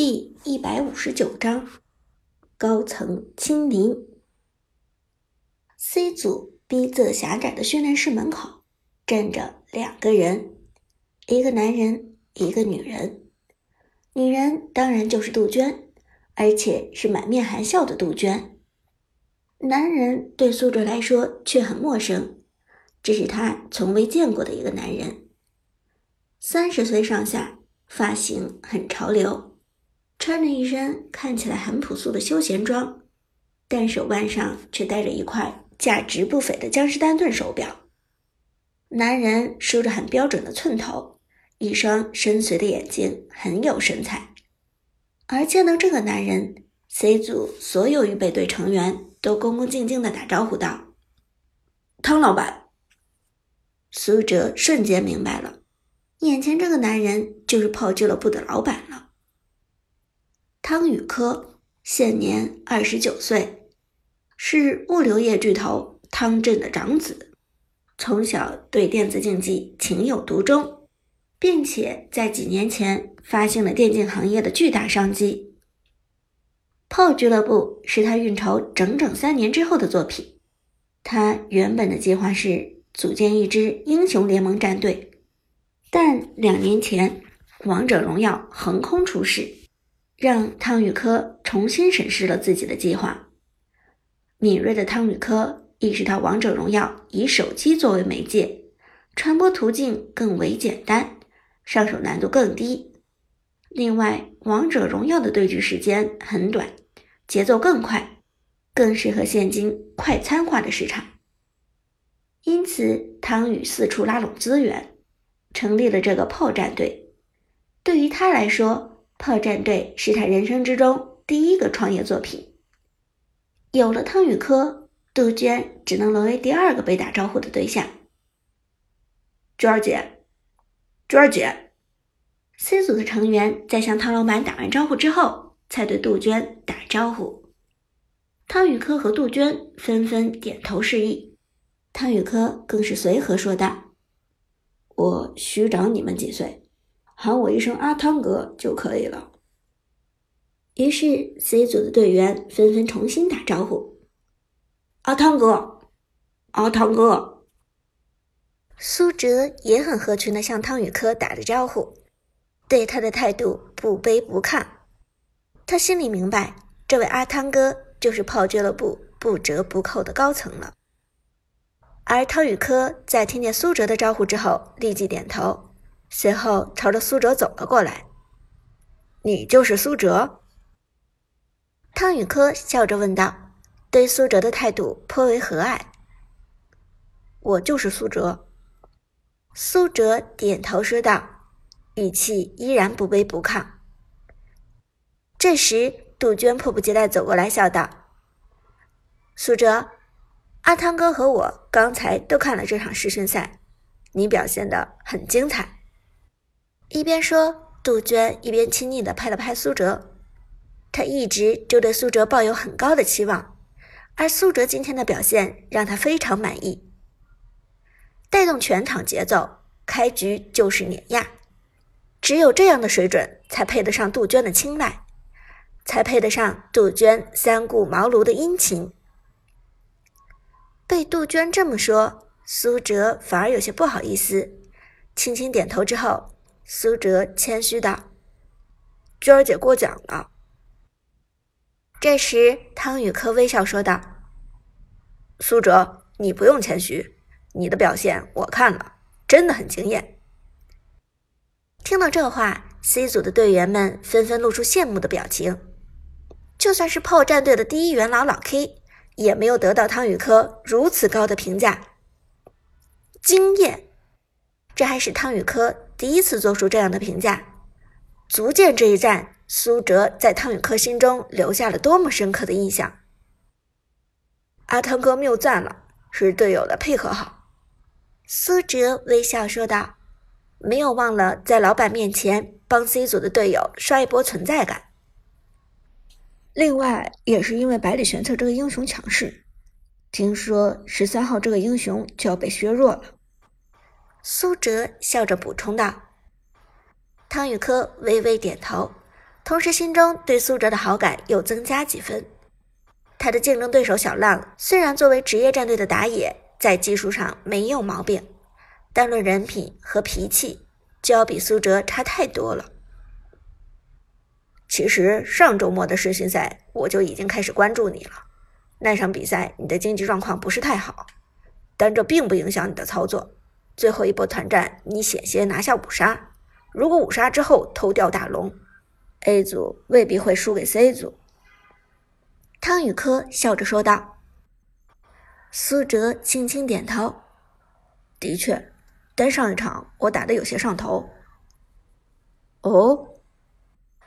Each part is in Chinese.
第一百五十九章，高层亲临。C 组逼仄狭窄的训练室门口站着两个人，一个男人，一个女人。女人当然就是杜鹃，而且是满面含笑的杜鹃。男人对苏哲来说却很陌生，这是他从未见过的一个男人，三十岁上下，发型很潮流。穿着一身看起来很朴素的休闲装，但手腕上却戴着一块价值不菲的江诗丹顿手表。男人梳着很标准的寸头，一双深邃的眼睛很有神采。而见到这个男人，C 组所有预备队成员都恭恭敬敬地打招呼道：“汤老板。”苏哲瞬间明白了，眼前这个男人就是炮俱乐部的老板了。汤宇科现年二十九岁，是物流业巨头汤镇的长子。从小对电子竞技情有独钟，并且在几年前发现了电竞行业的巨大商机。炮俱乐部是他运筹整整三年之后的作品。他原本的计划是组建一支英雄联盟战队，但两年前王者荣耀横空出世。让汤宇科重新审视了自己的计划。敏锐的汤宇科意识到，《王者荣耀》以手机作为媒介，传播途径更为简单，上手难度更低。另外，《王者荣耀》的对局时间很短，节奏更快，更适合现今快餐化的市场。因此，汤宇四处拉拢资源，成立了这个炮战队。对于他来说，炮战队是他人生之中第一个创业作品。有了汤宇科，杜鹃只能沦为第二个被打招呼的对象。娟儿姐，娟儿姐，C 组的成员在向汤老板打完招呼之后，才对杜鹃打招呼。汤宇科和杜鹃纷纷点头示意，汤宇科更是随和说道：“我虚长你们几岁。”喊我一声阿汤哥就可以了。于是 C 组的队员纷纷重新打招呼：“阿汤哥，阿汤哥。”苏哲也很合群的向汤宇科打着招呼，对他的态度不卑不亢。他心里明白，这位阿汤哥就是炮俱乐部不折不扣的高层了。而汤宇科在听见苏哲的招呼之后，立即点头。随后朝着苏哲走了过来。“你就是苏哲？”汤宇科笑着问道，对苏哲的态度颇为和蔼。“我就是苏哲。”苏哲点头说道，语气依然不卑不亢。这时，杜鹃迫不及待走过来，笑道：“苏哲，阿汤哥和我刚才都看了这场试训赛，你表现的很精彩。”一边说，杜鹃一边亲昵地拍了拍苏哲。他一直就对苏哲抱有很高的期望，而苏哲今天的表现让他非常满意，带动全场节奏，开局就是碾压。只有这样的水准，才配得上杜鹃的青睐，才配得上杜鹃三顾茅庐的殷勤。被杜鹃这么说，苏哲反而有些不好意思，轻轻点头之后。苏哲谦虚道：“娟儿姐过奖了。”这时，汤宇科微笑说道：“苏哲，你不用谦虚，你的表现我看了，真的很惊艳。”听到这话，C 组的队员们纷纷露出羡慕的表情。就算是炮战队的第一元老老 K，也没有得到汤宇科如此高的评价。惊艳，这还是汤宇科。第一次做出这样的评价，足见这一战苏哲在汤宇科心中留下了多么深刻的印象。阿汤哥谬赞了，是队友的配合好。苏哲微笑说道，没有忘了在老板面前帮 C 组的队友刷一波存在感。另外，也是因为百里玄策这个英雄强势，听说十三号这个英雄就要被削弱了。苏哲笑着补充道：“汤宇科微微点头，同时心中对苏哲的好感又增加几分。他的竞争对手小浪虽然作为职业战队的打野，在技术上没有毛病，但论人品和脾气，就要比苏哲差太多了。其实上周末的世巡赛，我就已经开始关注你了。那场比赛你的经济状况不是太好，但这并不影响你的操作。最后一波团战，你险些拿下五杀。如果五杀之后偷掉大龙，A 组未必会输给 C 组。汤宇科笑着说道。苏哲轻轻点头，的确，但上一场我打的有些上头。哦。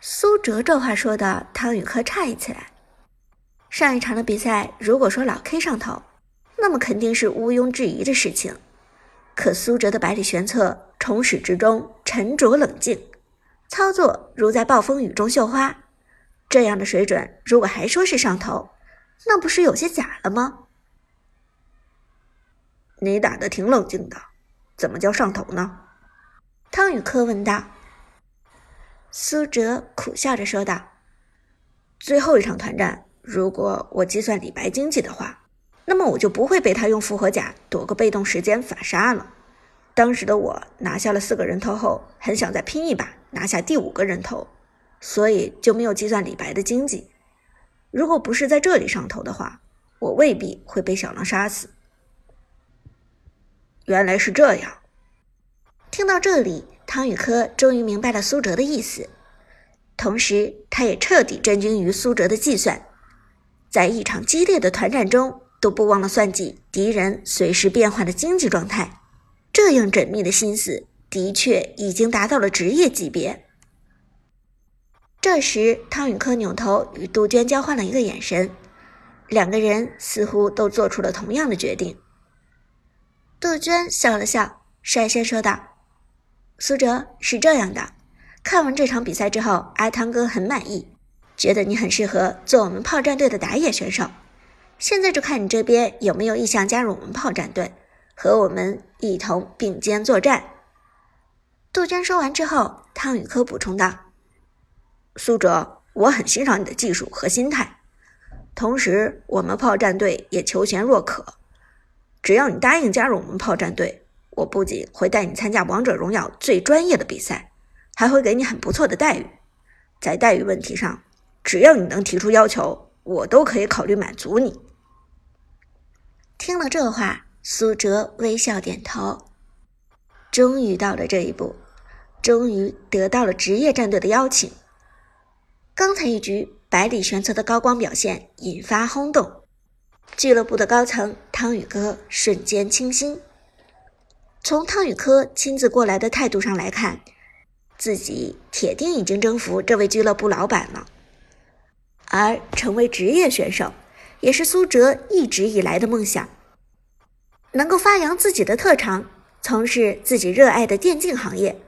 苏哲这话说的，汤宇科诧异起来。上一场的比赛，如果说老 K 上头，那么肯定是毋庸置疑的事情。可苏哲的百里玄策从始至终沉着冷静，操作如在暴风雨中绣花，这样的水准，如果还说是上头，那不是有些假了吗？你打的挺冷静的，怎么叫上头呢？汤宇科问道。苏哲苦笑着说道：“最后一场团战，如果我计算李白经济的话，那么我就不会被他用复活甲躲个被动时间反杀了。当时的我拿下了四个人头后，很想再拼一把拿下第五个人头，所以就没有计算李白的经济。如果不是在这里上头的话，我未必会被小狼杀死。原来是这样。”听到这里。汤宇科终于明白了苏哲的意思，同时他也彻底震惊于苏哲的计算，在一场激烈的团战中都不忘了算计敌人随时变化的经济状态，这样缜密的心思的确已经达到了职业级别。这时，汤宇科扭头与杜鹃交换了一个眼神，两个人似乎都做出了同样的决定。杜鹃笑了笑，率先说道。苏哲是这样的，看完这场比赛之后，阿汤哥很满意，觉得你很适合做我们炮战队的打野选手。现在就看你这边有没有意向加入我们炮战队，和我们一同并肩作战。杜鹃说完之后，汤宇科补充道：“苏哲，我很欣赏你的技术和心态，同时我们炮战队也求贤若渴，只要你答应加入我们炮战队。”我不仅会带你参加王者荣耀最专业的比赛，还会给你很不错的待遇。在待遇问题上，只要你能提出要求，我都可以考虑满足你。听了这话，苏哲微笑点头。终于到了这一步，终于得到了职业战队的邀请。刚才一局百里玄策的高光表现引发轰动，俱乐部的高层汤宇哥瞬间倾心。从汤宇科亲自过来的态度上来看，自己铁定已经征服这位俱乐部老板了。而成为职业选手，也是苏哲一直以来的梦想。能够发扬自己的特长，从事自己热爱的电竞行业，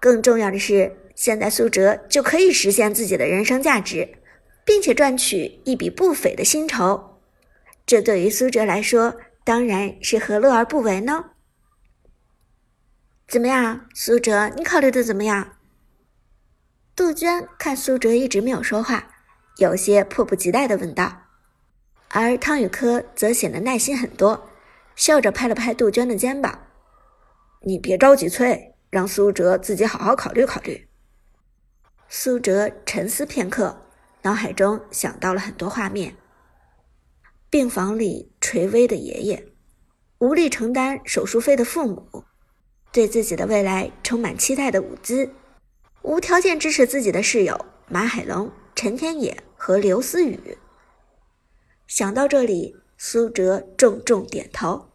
更重要的是，现在苏哲就可以实现自己的人生价值，并且赚取一笔不菲的薪酬。这对于苏哲来说，当然是何乐而不为呢？怎么样，苏哲？你考虑的怎么样？杜鹃看苏哲一直没有说话，有些迫不及待的问道。而汤宇科则显得耐心很多，笑着拍了拍杜鹃的肩膀：“你别着急催，让苏哲自己好好考虑考虑。”苏哲沉思片刻，脑海中想到了很多画面：病房里垂危的爷爷，无力承担手术费的父母。对自己的未来充满期待的伍兹，无条件支持自己的室友马海龙、陈天野和刘思雨。想到这里，苏哲重重点头：“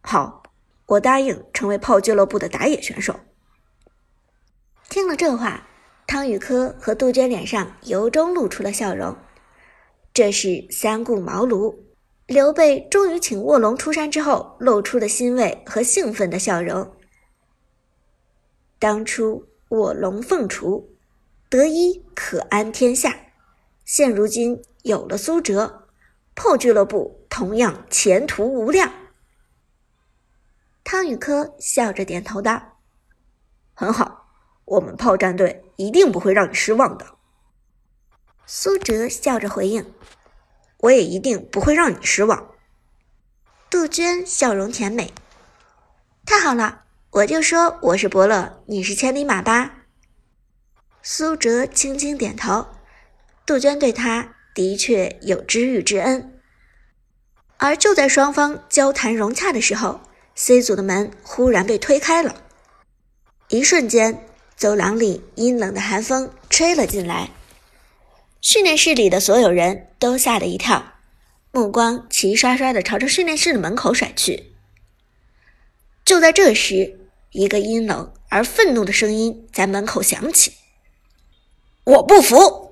好，我答应成为炮俱乐部的打野选手。”听了这话，汤宇科和杜鹃脸上由衷露出了笑容。这是三顾茅庐。刘备终于请卧龙出山之后，露出的欣慰和兴奋的笑容。当初卧龙凤雏，得一可安天下。现如今有了苏哲，破俱乐部同样前途无量。汤宇科笑着点头道：“很好，我们炮战队一定不会让你失望的。”苏哲笑着回应：“我也一定不会让你失望。”杜鹃笑容甜美：“太好了，我就说我是伯乐，你是千里马吧。”苏哲轻轻点头，杜鹃对他的确有知遇之恩。而就在双方交谈融洽的时候，C 组的门忽然被推开了，一瞬间，走廊里阴冷的寒风吹了进来，训练室里的所有人都吓了一跳，目光齐刷刷的朝着训练室的门口甩去。就在这时，一个阴冷而愤怒的声音在门口响起。我不服！